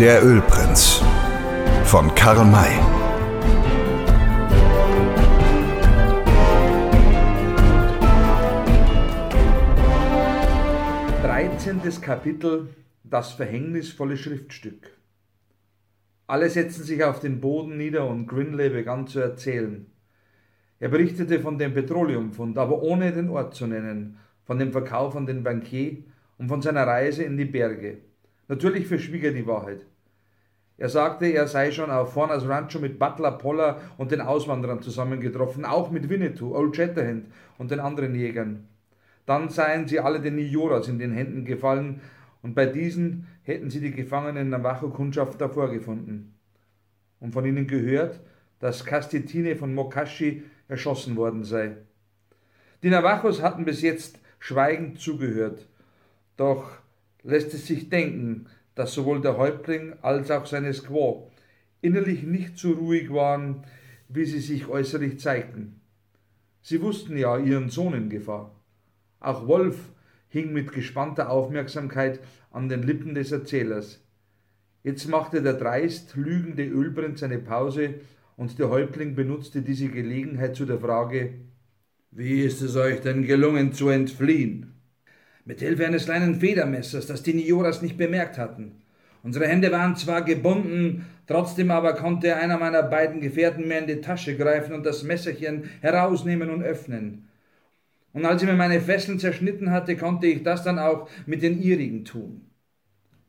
Der Ölprinz von Karl May. Dreizehntes Kapitel Das verhängnisvolle Schriftstück. Alle setzten sich auf den Boden nieder und Grinley begann zu erzählen. Er berichtete von dem Petroleumfund, aber ohne den Ort zu nennen, von dem Verkauf an den Bankier und von seiner Reise in die Berge. Natürlich verschwieg er die Wahrheit. Er sagte, er sei schon auf Fornas Rancho mit Butler, Poller und den Auswanderern zusammengetroffen, auch mit Winnetou, Old Shatterhand und den anderen Jägern. Dann seien sie alle den Nioras in den Händen gefallen, und bei diesen hätten sie die gefangenen Navajo-Kundschafter vorgefunden und von ihnen gehört, dass Castitine von Mokashi erschossen worden sei. Die Navajos hatten bis jetzt schweigend zugehört, doch lässt es sich denken, dass sowohl der Häuptling als auch seine Squaw innerlich nicht so ruhig waren, wie sie sich äußerlich zeigten. Sie wussten ja ihren Sohn in Gefahr. Auch Wolf hing mit gespannter Aufmerksamkeit an den Lippen des Erzählers. Jetzt machte der dreist lügende Ölprinz eine Pause und der Häuptling benutzte diese Gelegenheit zu der Frage Wie ist es euch denn gelungen zu entfliehen? Mit Hilfe eines kleinen Federmessers, das die Nioras nicht bemerkt hatten. Unsere Hände waren zwar gebunden, trotzdem aber konnte einer meiner beiden Gefährten mir in die Tasche greifen und das Messerchen herausnehmen und öffnen. Und als er mir meine Fesseln zerschnitten hatte, konnte ich das dann auch mit den ihrigen tun.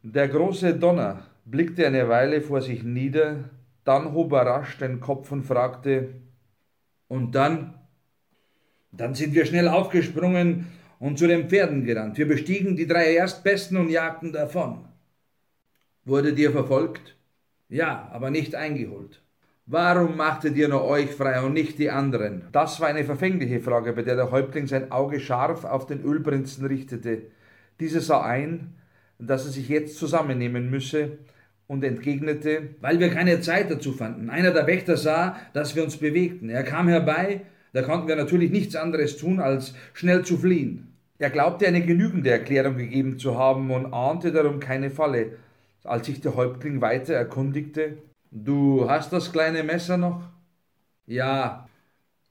Der große Donner blickte eine Weile vor sich nieder, dann hob er rasch den Kopf und fragte, und dann? Dann sind wir schnell aufgesprungen und zu den Pferden gerannt. Wir bestiegen die drei Erstbesten und jagten davon. Wurde dir verfolgt? Ja, aber nicht eingeholt. Warum machtet ihr nur euch frei und nicht die anderen? Das war eine verfängliche Frage, bei der der Häuptling sein Auge scharf auf den Ölprinzen richtete. Dieser sah ein, dass er sich jetzt zusammennehmen müsse und entgegnete, weil wir keine Zeit dazu fanden. Einer der Wächter sah, dass wir uns bewegten. Er kam herbei, da konnten wir natürlich nichts anderes tun, als schnell zu fliehen. Er glaubte eine genügende Erklärung gegeben zu haben und ahnte darum keine Falle. Als sich der Häuptling weiter erkundigte, Du hast das kleine Messer noch? Ja.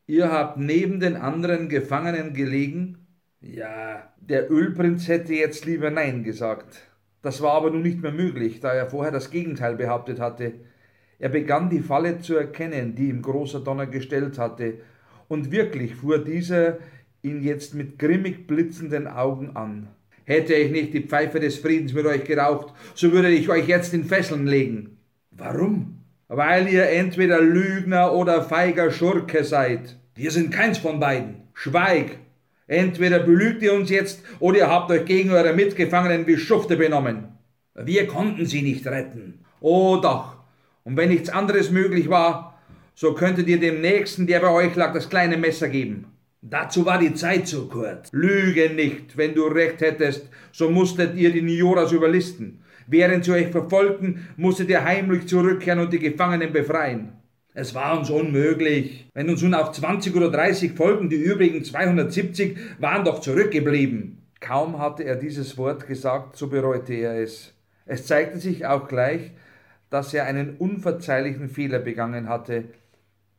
Ihr habt neben den anderen Gefangenen gelegen? Ja. Der Ölprinz hätte jetzt lieber Nein gesagt. Das war aber nun nicht mehr möglich, da er vorher das Gegenteil behauptet hatte. Er begann die Falle zu erkennen, die ihm großer Donner gestellt hatte, und wirklich fuhr dieser ihn jetzt mit grimmig blitzenden Augen an. Hätte ich nicht die Pfeife des Friedens mit euch geraucht, so würde ich euch jetzt in Fesseln legen. Warum? Weil ihr entweder Lügner oder feiger Schurke seid. Wir sind keins von beiden. Schweig! Entweder belügt ihr uns jetzt oder ihr habt euch gegen eure Mitgefangenen wie Schufte benommen. Wir konnten sie nicht retten. Oh doch. Und wenn nichts anderes möglich war, so könntet ihr dem Nächsten, der bei euch lag, das kleine Messer geben. Dazu war die Zeit zu kurz. Lüge nicht. Wenn du recht hättest, so musstet ihr die Nioras überlisten. Während sie euch verfolgten, musstet ihr heimlich zurückkehren und die Gefangenen befreien. Es war uns unmöglich. Wenn uns nun auch 20 oder 30 folgen, die übrigen 270 waren doch zurückgeblieben. Kaum hatte er dieses Wort gesagt, so bereute er es. Es zeigte sich auch gleich, dass er einen unverzeihlichen Fehler begangen hatte,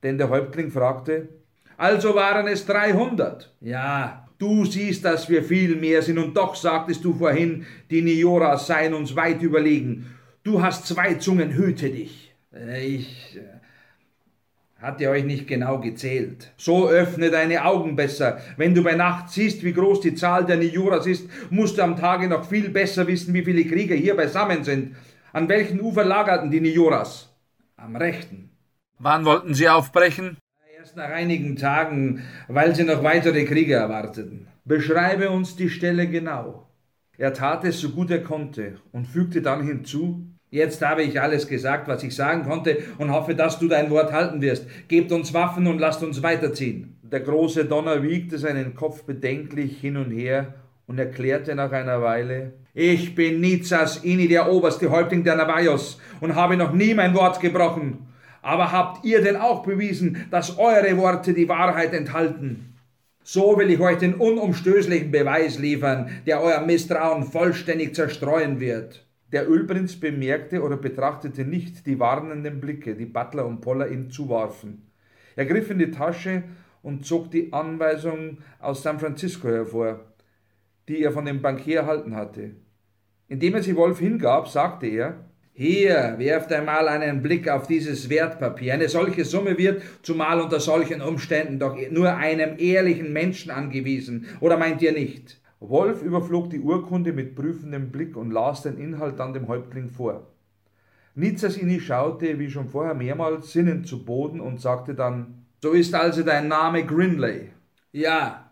denn der Häuptling fragte, also waren es 300. Ja, Du siehst, dass wir viel mehr sind, und doch sagtest du vorhin, die Nioras seien uns weit überlegen. Du hast zwei Zungen, hüte dich. Ich äh, hatte euch nicht genau gezählt. So öffne deine Augen besser. Wenn du bei Nacht siehst, wie groß die Zahl der Nioras ist, musst du am Tage noch viel besser wissen, wie viele Krieger hier beisammen sind. An welchen Ufer lagerten die Nioras? Am rechten. Wann wollten sie aufbrechen? Erst nach einigen Tagen, weil sie noch weitere Kriege erwarteten. Beschreibe uns die Stelle genau. Er tat es so gut er konnte und fügte dann hinzu, Jetzt habe ich alles gesagt, was ich sagen konnte und hoffe, dass du dein Wort halten wirst. Gebt uns Waffen und lasst uns weiterziehen. Der große Donner wiegte seinen Kopf bedenklich hin und her und erklärte nach einer Weile, ich bin Nizas Ini, der oberste Häuptling der Navajos, und habe noch nie mein Wort gebrochen. Aber habt ihr denn auch bewiesen, dass eure Worte die Wahrheit enthalten? So will ich euch den unumstößlichen Beweis liefern, der euer Misstrauen vollständig zerstreuen wird. Der Ölprinz bemerkte oder betrachtete nicht die warnenden Blicke, die Butler und Poller ihm zuwarfen. Er griff in die Tasche und zog die Anweisung aus San Francisco hervor, die er von dem Bankier erhalten hatte. Indem er sie Wolf hingab, sagte er, hier, werft einmal einen Blick auf dieses Wertpapier. Eine solche Summe wird, zumal unter solchen Umständen, doch nur einem ehrlichen Menschen angewiesen. Oder meint ihr nicht? Wolf überflog die Urkunde mit prüfendem Blick und las den Inhalt dann dem Häuptling vor. Nizasini schaute, wie schon vorher mehrmals, sinnend zu Boden und sagte dann, so ist also dein Name Grinley. Ja.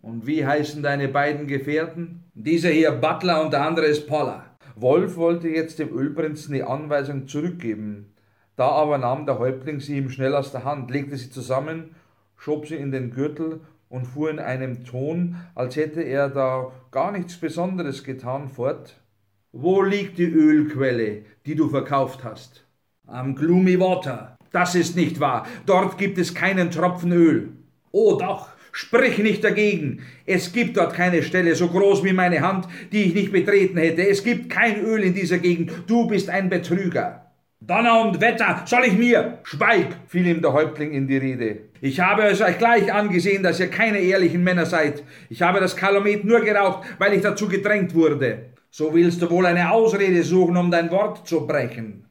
Und wie heißen deine beiden Gefährten? Dieser hier Butler und der andere ist Poller. Wolf wollte jetzt dem Ölprinzen die Anweisung zurückgeben. Da aber nahm der Häuptling sie ihm schnell aus der Hand, legte sie zusammen, schob sie in den Gürtel und fuhr in einem Ton, als hätte er da gar nichts Besonderes getan, fort. Wo liegt die Ölquelle, die du verkauft hast? Am Gloomy Water. Das ist nicht wahr. Dort gibt es keinen Tropfen Öl. Oh doch. Sprich nicht dagegen. Es gibt dort keine Stelle so groß wie meine Hand, die ich nicht betreten hätte. Es gibt kein Öl in dieser Gegend. Du bist ein Betrüger. Donner und Wetter, soll ich mir? Schweig, fiel ihm der Häuptling in die Rede. Ich habe es euch gleich angesehen, dass ihr keine ehrlichen Männer seid. Ich habe das Kalomet nur geraucht, weil ich dazu gedrängt wurde. So willst du wohl eine Ausrede suchen, um dein Wort zu brechen.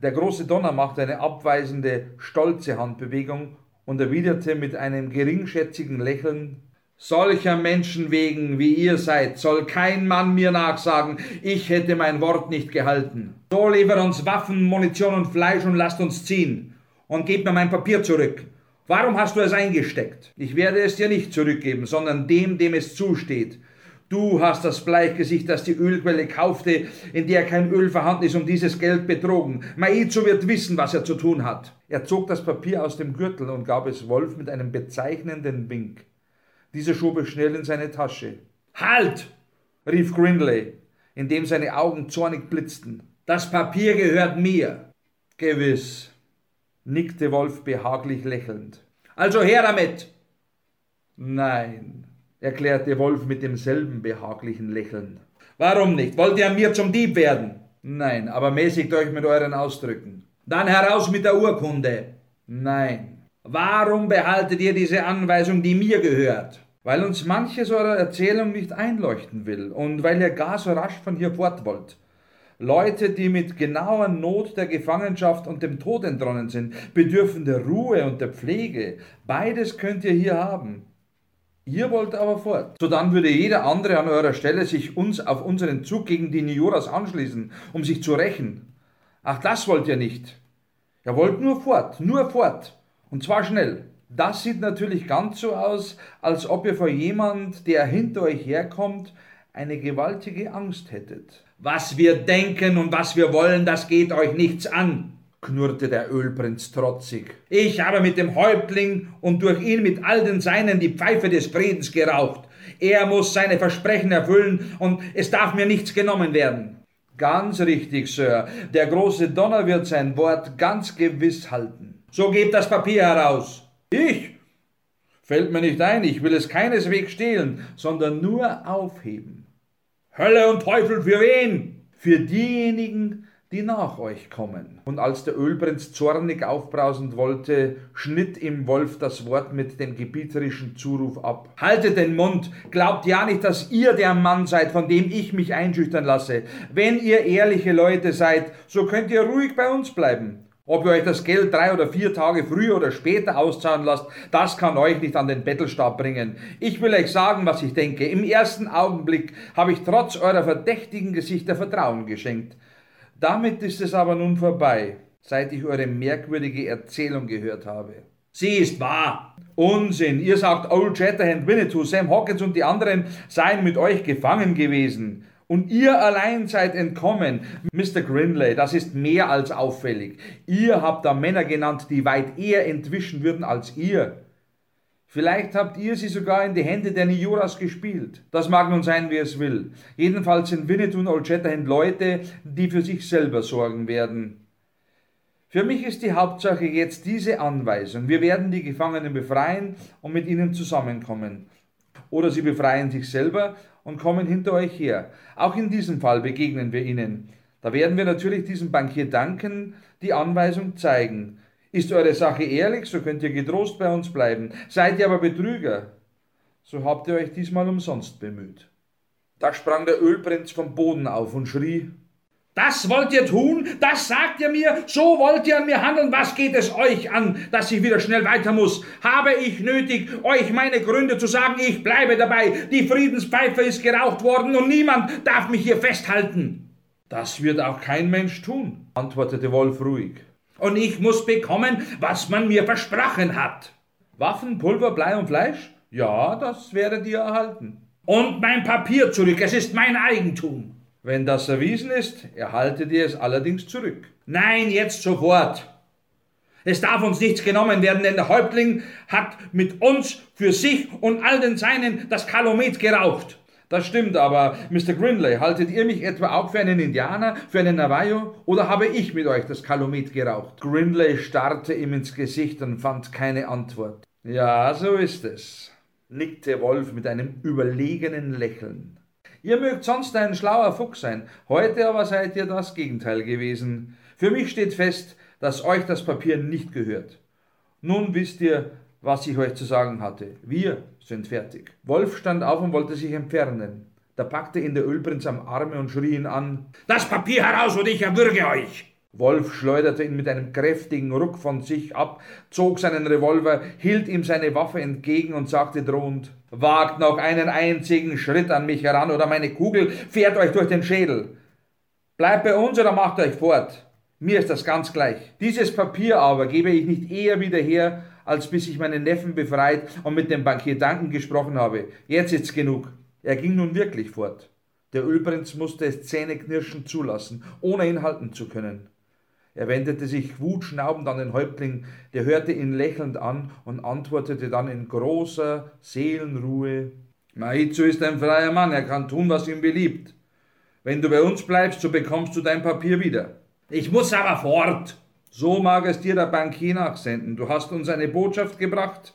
Der große Donner machte eine abweisende, stolze Handbewegung und erwiderte mit einem geringschätzigen Lächeln Solcher Menschen wegen, wie ihr seid, soll kein Mann mir nachsagen, ich hätte mein Wort nicht gehalten. So liefert uns Waffen, Munition und Fleisch und lasst uns ziehen. Und gebt mir mein Papier zurück. Warum hast du es eingesteckt? Ich werde es dir nicht zurückgeben, sondern dem, dem es zusteht. Du hast das Bleichgesicht, das die Ölquelle kaufte, in der kein Öl vorhanden ist, um dieses Geld betrogen. Maizu wird wissen, was er zu tun hat. Er zog das Papier aus dem Gürtel und gab es Wolf mit einem bezeichnenden Wink. Dieser schob es schnell in seine Tasche. Halt! rief Grindley, indem seine Augen zornig blitzten. Das Papier gehört mir. Gewiss, nickte Wolf behaglich lächelnd. Also her damit! Nein, erklärte Wolf mit demselben behaglichen Lächeln. Warum nicht? Wollt ihr an mir zum Dieb werden? Nein, aber mäßigt euch mit euren Ausdrücken. Dann heraus mit der Urkunde. Nein. Warum behaltet ihr diese Anweisung, die mir gehört? Weil uns manches eurer Erzählung nicht einleuchten will und weil ihr gar so rasch von hier fort wollt. Leute, die mit genauer Not der Gefangenschaft und dem Tod entronnen sind, bedürfen der Ruhe und der Pflege. Beides könnt ihr hier haben. Ihr wollt aber fort. So dann würde jeder andere an eurer Stelle sich uns auf unseren Zug gegen die Nioras anschließen, um sich zu rächen. Ach, das wollt ihr nicht. Ihr wollt nur fort, nur fort. Und zwar schnell. Das sieht natürlich ganz so aus, als ob ihr vor jemand, der hinter euch herkommt, eine gewaltige Angst hättet. Was wir denken und was wir wollen, das geht euch nichts an knurrte der Ölprinz trotzig. Ich habe mit dem Häuptling und durch ihn mit all den Seinen die Pfeife des Friedens geraucht. Er muss seine Versprechen erfüllen und es darf mir nichts genommen werden. Ganz richtig, Sir. Der große Donner wird sein Wort ganz gewiss halten. So gebt das Papier heraus. Ich? Fällt mir nicht ein, ich will es keineswegs stehlen, sondern nur aufheben. Hölle und Teufel für wen? Für diejenigen, die nach euch kommen. Und als der Ölprinz zornig aufbrausend wollte, schnitt ihm Wolf das Wort mit dem gebieterischen Zuruf ab. Haltet den Mund, glaubt ja nicht, dass ihr der Mann seid, von dem ich mich einschüchtern lasse. Wenn ihr ehrliche Leute seid, so könnt ihr ruhig bei uns bleiben. Ob ihr euch das Geld drei oder vier Tage früher oder später auszahlen lasst, das kann euch nicht an den Bettelstab bringen. Ich will euch sagen, was ich denke. Im ersten Augenblick habe ich trotz eurer verdächtigen Gesichter Vertrauen geschenkt. Damit ist es aber nun vorbei, seit ich eure merkwürdige Erzählung gehört habe. Sie ist wahr. Unsinn. Ihr sagt, Old Shatterhand Winnetou, Sam Hawkins und die anderen seien mit euch gefangen gewesen. Und ihr allein seid entkommen. Mr. Grinley, das ist mehr als auffällig. Ihr habt da Männer genannt, die weit eher entwischen würden als ihr. Vielleicht habt ihr sie sogar in die Hände der Nioras gespielt. Das mag nun sein, wie es will. Jedenfalls sind Winnetou und Old Shatterhand Leute, die für sich selber sorgen werden. Für mich ist die Hauptsache jetzt diese Anweisung. Wir werden die Gefangenen befreien und mit ihnen zusammenkommen. Oder sie befreien sich selber und kommen hinter euch her. Auch in diesem Fall begegnen wir ihnen. Da werden wir natürlich diesem Bankier danken, die Anweisung zeigen. Ist eure Sache ehrlich, so könnt ihr getrost bei uns bleiben. Seid ihr aber Betrüger, so habt ihr euch diesmal umsonst bemüht. Da sprang der Ölprinz vom Boden auf und schrie, das wollt ihr tun? Das sagt ihr mir? So wollt ihr an mir handeln? Was geht es euch an, dass ich wieder schnell weiter muss? Habe ich nötig, euch meine Gründe zu sagen? Ich bleibe dabei. Die Friedenspfeife ist geraucht worden und niemand darf mich hier festhalten. Das wird auch kein Mensch tun, antwortete Wolf ruhig. Und ich muss bekommen, was man mir versprochen hat. Waffen, Pulver, Blei und Fleisch? Ja, das werdet ihr erhalten. Und mein Papier zurück, es ist mein Eigentum. Wenn das erwiesen ist, erhaltet ihr es allerdings zurück. Nein, jetzt sofort. Es darf uns nichts genommen werden, denn der Häuptling hat mit uns für sich und all den Seinen das Kalumet geraucht. Das stimmt, aber Mr. Grinley, haltet ihr mich etwa auch für einen Indianer, für einen Navajo, oder habe ich mit euch das Kalumet geraucht? Grinley starrte ihm ins Gesicht und fand keine Antwort. Ja, so ist es, nickte Wolf mit einem überlegenen Lächeln. Ihr mögt sonst ein schlauer Fuchs sein, heute aber seid ihr das Gegenteil gewesen. Für mich steht fest, dass euch das Papier nicht gehört. Nun wisst ihr, was ich euch zu sagen hatte. Wir sind fertig. Wolf stand auf und wollte sich entfernen. Da packte ihn der Ölprinz am Arme und schrie ihn an. Das Papier heraus oder ich erwürge euch! Wolf schleuderte ihn mit einem kräftigen Ruck von sich ab, zog seinen Revolver, hielt ihm seine Waffe entgegen und sagte drohend Wagt noch einen einzigen Schritt an mich heran, oder meine Kugel fährt euch durch den Schädel. Bleibt bei uns oder macht euch fort. Mir ist das ganz gleich. Dieses Papier aber gebe ich nicht eher wieder her, als bis ich meinen Neffen befreit und mit dem Bankier Danken gesprochen habe. Jetzt ist's genug. Er ging nun wirklich fort. Der Ölprinz musste es zähneknirschend zulassen, ohne ihn halten zu können. Er wendete sich wutschnaubend an den Häuptling, der hörte ihn lächelnd an und antwortete dann in großer Seelenruhe Maizu ist ein freier Mann, er kann tun, was ihm beliebt. Wenn du bei uns bleibst, so bekommst du dein Papier wieder. Ich muss aber fort. So mag es dir der Bankier nachsenden. Du hast uns eine Botschaft gebracht,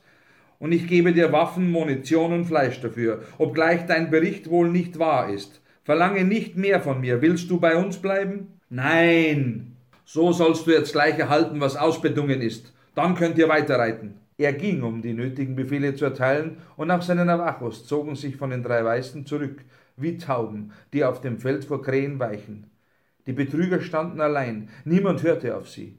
und ich gebe dir Waffen, Munition und Fleisch dafür, obgleich dein Bericht wohl nicht wahr ist. Verlange nicht mehr von mir. Willst du bei uns bleiben? Nein, so sollst du jetzt gleich erhalten, was ausbedungen ist. Dann könnt ihr weiterreiten. Er ging, um die nötigen Befehle zu erteilen, und nach seinen Navajos zogen sich von den drei Weißen zurück, wie Tauben, die auf dem Feld vor Krähen weichen. Die Betrüger standen allein, niemand hörte auf sie.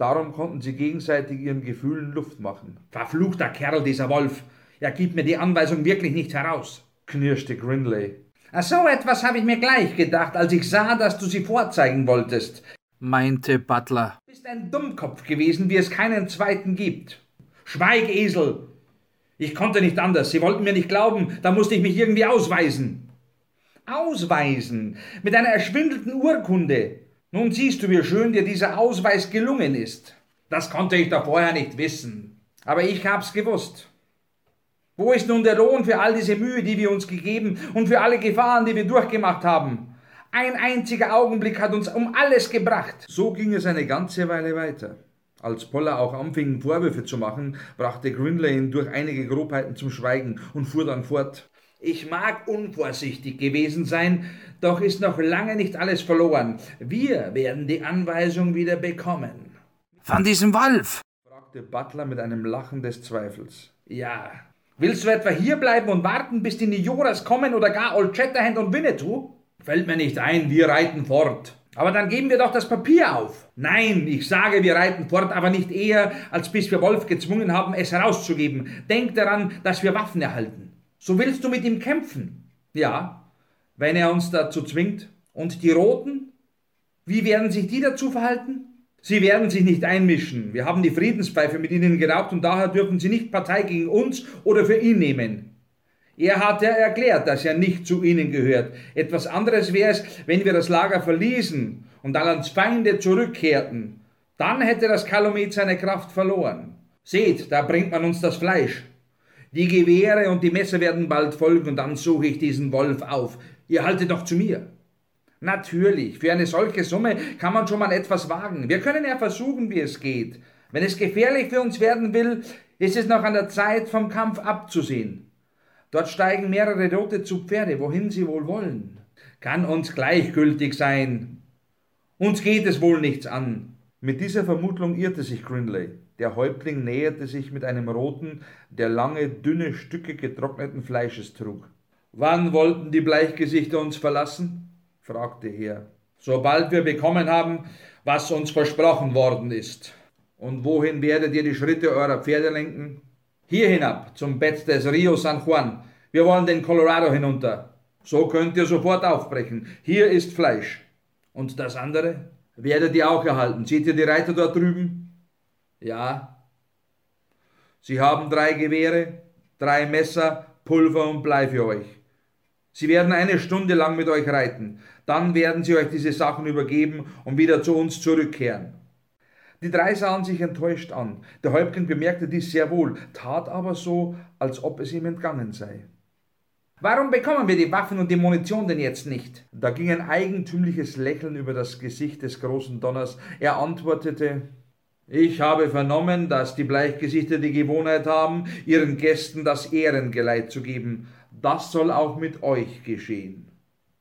Darum konnten sie gegenseitig ihren Gefühlen Luft machen. Verfluchter Kerl, dieser Wolf! Er gibt mir die Anweisung wirklich nicht heraus, knirschte Grinley. So etwas habe ich mir gleich gedacht, als ich sah, dass du sie vorzeigen wolltest meinte Butler. Du bist ein Dummkopf gewesen, wie es keinen zweiten gibt. Schweig, Esel! Ich konnte nicht anders. Sie wollten mir nicht glauben, da musste ich mich irgendwie ausweisen. Ausweisen? Mit einer erschwindelten Urkunde. Nun siehst du, wie schön dir dieser Ausweis gelungen ist. Das konnte ich doch vorher nicht wissen. Aber ich hab's gewusst. Wo ist nun der Lohn für all diese Mühe, die wir uns gegeben und für alle Gefahren, die wir durchgemacht haben? Ein einziger Augenblick hat uns um alles gebracht. So ging es eine ganze Weile weiter. Als Poller auch anfing, Vorwürfe zu machen, brachte Grinley ihn durch einige Grobheiten zum Schweigen und fuhr dann fort. Ich mag unvorsichtig gewesen sein, doch ist noch lange nicht alles verloren. Wir werden die Anweisung wieder bekommen. Von diesem Wolf? fragte Butler mit einem Lachen des Zweifels. Ja. Willst du etwa hierbleiben und warten, bis die Nioras kommen oder gar Old Shatterhand und Winnetou? Fällt mir nicht ein, wir reiten fort. Aber dann geben wir doch das Papier auf. Nein, ich sage, wir reiten fort, aber nicht eher, als bis wir Wolf gezwungen haben, es herauszugeben. Denk daran, dass wir Waffen erhalten. So willst du mit ihm kämpfen? Ja, wenn er uns dazu zwingt. Und die Roten? Wie werden sich die dazu verhalten? Sie werden sich nicht einmischen. Wir haben die Friedenspfeife mit ihnen geraubt und daher dürfen sie nicht Partei gegen uns oder für ihn nehmen. Er hat ja erklärt, dass er nicht zu ihnen gehört. Etwas anderes wäre es, wenn wir das Lager verließen und als Feinde zurückkehrten. Dann hätte das Kalumet seine Kraft verloren. Seht, da bringt man uns das Fleisch. Die Gewehre und die Messer werden bald folgen und dann suche ich diesen Wolf auf. Ihr haltet doch zu mir. Natürlich, für eine solche Summe kann man schon mal etwas wagen. Wir können ja versuchen, wie es geht. Wenn es gefährlich für uns werden will, ist es noch an der Zeit, vom Kampf abzusehen. Dort steigen mehrere Rote zu Pferde, wohin sie wohl wollen. Kann uns gleichgültig sein. Uns geht es wohl nichts an. Mit dieser Vermutung irrte sich Grinley. Der Häuptling näherte sich mit einem Roten, der lange, dünne Stücke getrockneten Fleisches trug. Wann wollten die Bleichgesichter uns verlassen? fragte er. Sobald wir bekommen haben, was uns versprochen worden ist. Und wohin werdet ihr die Schritte eurer Pferde lenken? Hier hinab, zum Bett des Rio San Juan. Wir wollen den Colorado hinunter. So könnt ihr sofort aufbrechen. Hier ist Fleisch. Und das andere? Werdet ihr auch erhalten. Seht ihr die Reiter dort drüben? Ja. Sie haben drei Gewehre, drei Messer, Pulver und Blei für euch. Sie werden eine Stunde lang mit euch reiten. Dann werden sie euch diese Sachen übergeben und wieder zu uns zurückkehren. Die drei sahen sich enttäuscht an. Der Häuptling bemerkte dies sehr wohl, tat aber so, als ob es ihm entgangen sei. Warum bekommen wir die Waffen und die Munition denn jetzt nicht? Da ging ein eigentümliches Lächeln über das Gesicht des großen Donners. Er antwortete Ich habe vernommen, dass die Bleichgesichter die Gewohnheit haben, ihren Gästen das Ehrengeleit zu geben. Das soll auch mit euch geschehen.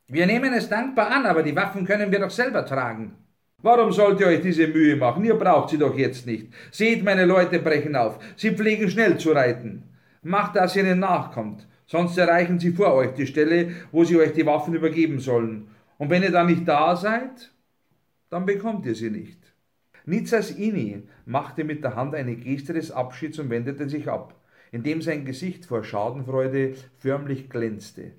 Wir nehmen es dankbar an, aber die Waffen können wir doch selber tragen. Warum sollt ihr euch diese Mühe machen? Ihr braucht sie doch jetzt nicht. Seht, meine Leute brechen auf. Sie pflegen schnell zu reiten. Macht, dass ihr ihnen nachkommt. Sonst erreichen sie vor euch die Stelle, wo sie euch die Waffen übergeben sollen. Und wenn ihr dann nicht da seid, dann bekommt ihr sie nicht. Nizas Ini machte mit der Hand eine Geste des Abschieds und wendete sich ab, indem sein Gesicht vor Schadenfreude förmlich glänzte.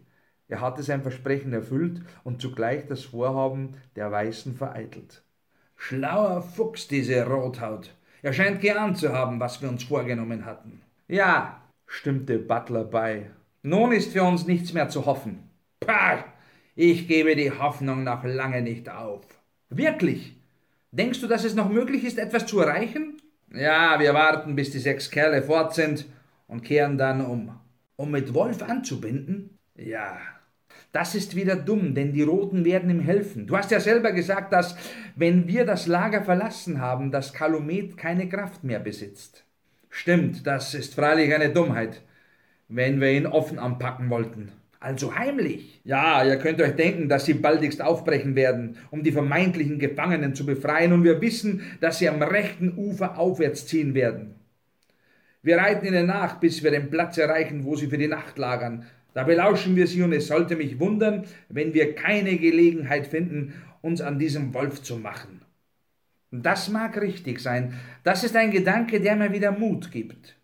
Er hatte sein Versprechen erfüllt und zugleich das Vorhaben der Weißen vereitelt. Schlauer Fuchs, diese Rothaut. Er scheint geahnt zu haben, was wir uns vorgenommen hatten. Ja, stimmte Butler bei. Nun ist für uns nichts mehr zu hoffen. Pah! Ich gebe die Hoffnung noch lange nicht auf. Wirklich? Denkst du, dass es noch möglich ist, etwas zu erreichen? Ja, wir warten, bis die sechs Kerle fort sind und kehren dann um. Um mit Wolf anzubinden? Ja, das ist wieder dumm, denn die Roten werden ihm helfen. Du hast ja selber gesagt, dass, wenn wir das Lager verlassen haben, das Kalumet keine Kraft mehr besitzt. Stimmt, das ist freilich eine Dummheit, wenn wir ihn offen anpacken wollten. Also heimlich. Ja, ihr könnt euch denken, dass sie baldigst aufbrechen werden, um die vermeintlichen Gefangenen zu befreien, und wir wissen, dass sie am rechten Ufer aufwärts ziehen werden. Wir reiten ihnen nach, bis wir den Platz erreichen, wo sie für die Nacht lagern, da belauschen wir sie und es sollte mich wundern, wenn wir keine Gelegenheit finden, uns an diesem Wolf zu machen. Das mag richtig sein. Das ist ein Gedanke, der mir wieder Mut gibt.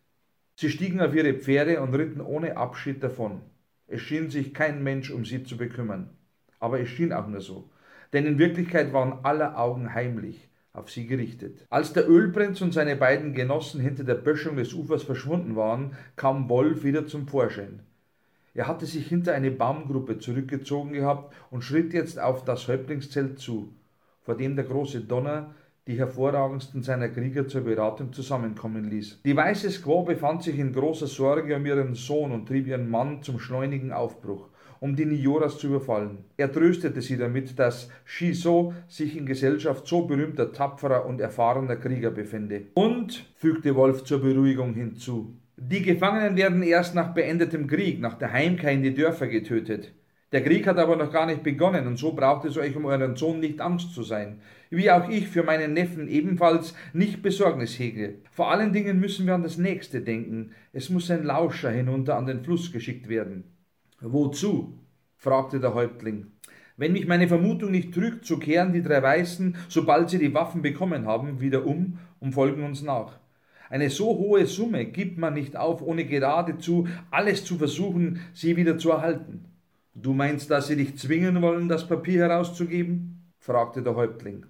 Sie stiegen auf ihre Pferde und ritten ohne Abschied davon. Es schien sich kein Mensch um sie zu bekümmern. Aber es schien auch nur so. Denn in Wirklichkeit waren aller Augen heimlich auf sie gerichtet. Als der Ölprinz und seine beiden Genossen hinter der Böschung des Ufers verschwunden waren, kam Wolf wieder zum Vorschein. Er hatte sich hinter eine Baumgruppe zurückgezogen gehabt und schritt jetzt auf das Häuptlingszelt zu, vor dem der große Donner die hervorragendsten seiner Krieger zur Beratung zusammenkommen ließ. Die weiße Squaw befand sich in großer Sorge um ihren Sohn und trieb ihren Mann zum schleunigen Aufbruch, um die Nioras zu überfallen. Er tröstete sie damit, dass Shiso sich in Gesellschaft so berühmter, tapferer und erfahrener Krieger befände. Und, fügte Wolf zur Beruhigung hinzu, die Gefangenen werden erst nach beendetem Krieg, nach der Heimkehr in die Dörfer getötet. Der Krieg hat aber noch gar nicht begonnen und so braucht es euch um euren Sohn nicht Angst zu sein. Wie auch ich für meinen Neffen ebenfalls nicht Besorgnis hege. Vor allen Dingen müssen wir an das Nächste denken. Es muss ein Lauscher hinunter an den Fluss geschickt werden. Wozu? fragte der Häuptling. Wenn mich meine Vermutung nicht trügt, so kehren die drei Weißen, sobald sie die Waffen bekommen haben, wieder um und folgen uns nach. Eine so hohe Summe gibt man nicht auf, ohne geradezu alles zu versuchen, sie wieder zu erhalten. Du meinst, dass sie dich zwingen wollen, das Papier herauszugeben? fragte der Häuptling.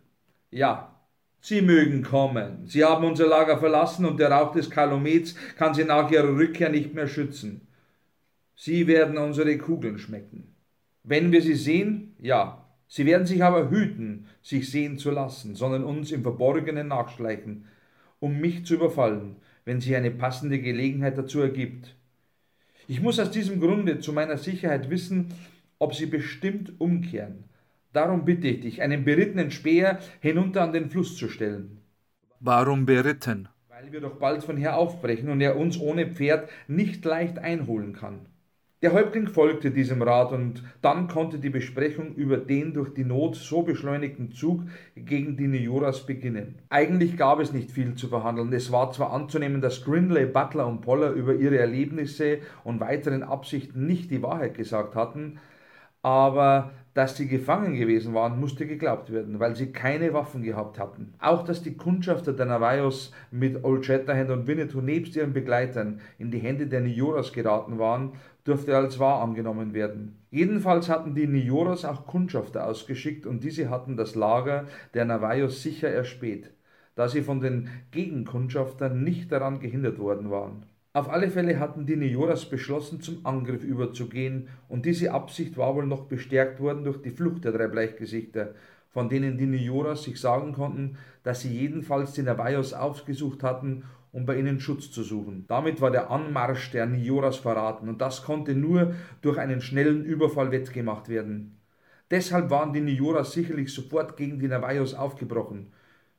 Ja, Sie mögen kommen. Sie haben unser Lager verlassen und der Rauch des Kalomets kann sie nach ihrer Rückkehr nicht mehr schützen. Sie werden unsere Kugeln schmecken. Wenn wir sie sehen, ja. Sie werden sich aber hüten, sich sehen zu lassen, sondern uns im Verborgenen nachschleichen, um mich zu überfallen, wenn sich eine passende Gelegenheit dazu ergibt. Ich muss aus diesem Grunde zu meiner Sicherheit wissen, ob sie bestimmt umkehren. Darum bitte ich dich, einen berittenen Speer hinunter an den Fluss zu stellen. Warum beritten? Weil wir doch bald von hier aufbrechen und er uns ohne Pferd nicht leicht einholen kann. Der Häuptling folgte diesem Rat und dann konnte die Besprechung über den durch die Not so beschleunigten Zug gegen die Nioras beginnen. Eigentlich gab es nicht viel zu verhandeln. Es war zwar anzunehmen, dass Grinley, Butler und Poller über ihre Erlebnisse und weiteren Absichten nicht die Wahrheit gesagt hatten, aber dass sie gefangen gewesen waren, musste geglaubt werden, weil sie keine Waffen gehabt hatten. Auch dass die Kundschafter der Navajos mit Old Shatterhand und Winnetou nebst ihren Begleitern in die Hände der Nioras geraten waren, dürfte als wahr angenommen werden. Jedenfalls hatten die Nioras auch Kundschafter ausgeschickt und diese hatten das Lager der Navajos sicher erspäht, da sie von den Gegenkundschaftern nicht daran gehindert worden waren. Auf alle Fälle hatten die Nioras beschlossen, zum Angriff überzugehen, und diese Absicht war wohl noch bestärkt worden durch die Flucht der drei Bleichgesichter, von denen die Nioras sich sagen konnten, dass sie jedenfalls die Navajos aufgesucht hatten, um bei ihnen Schutz zu suchen. Damit war der Anmarsch der Nioras verraten, und das konnte nur durch einen schnellen Überfall wettgemacht werden. Deshalb waren die Nioras sicherlich sofort gegen die Navajos aufgebrochen.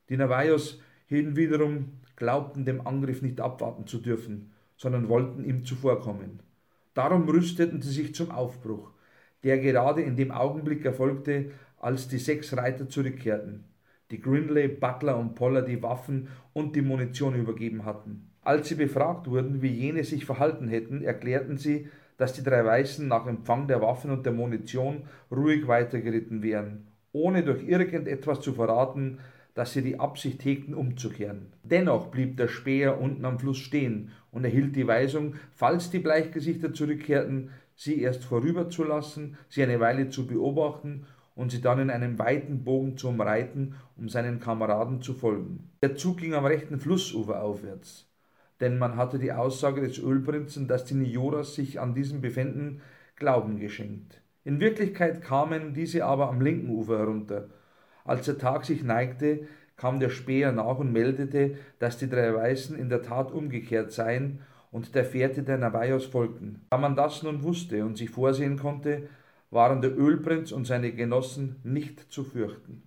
Die Navajos hinwiederum glaubten dem Angriff nicht abwarten zu dürfen sondern wollten ihm zuvorkommen. Darum rüsteten sie sich zum Aufbruch, der gerade in dem Augenblick erfolgte, als die sechs Reiter zurückkehrten, die Grinley, Butler und Poller die Waffen und die Munition übergeben hatten. Als sie befragt wurden, wie jene sich verhalten hätten, erklärten sie, dass die drei Weißen nach Empfang der Waffen und der Munition ruhig weitergeritten wären, ohne durch irgendetwas zu verraten, dass sie die Absicht hegten, umzukehren. Dennoch blieb der Späher unten am Fluss stehen und erhielt die Weisung, falls die Bleichgesichter zurückkehrten, sie erst vorüberzulassen, sie eine Weile zu beobachten und sie dann in einem weiten Bogen zu umreiten, um seinen Kameraden zu folgen. Der Zug ging am rechten Flussufer aufwärts, denn man hatte die Aussage des Ölprinzen, dass die Nioras sich an diesem befänden, Glauben geschenkt. In Wirklichkeit kamen diese aber am linken Ufer herunter, als der Tag sich neigte, kam der Späher nach und meldete, dass die drei Weißen in der Tat umgekehrt seien und der Fährte der Navajos folgten. Da man das nun wusste und sich vorsehen konnte, waren der Ölprinz und seine Genossen nicht zu fürchten.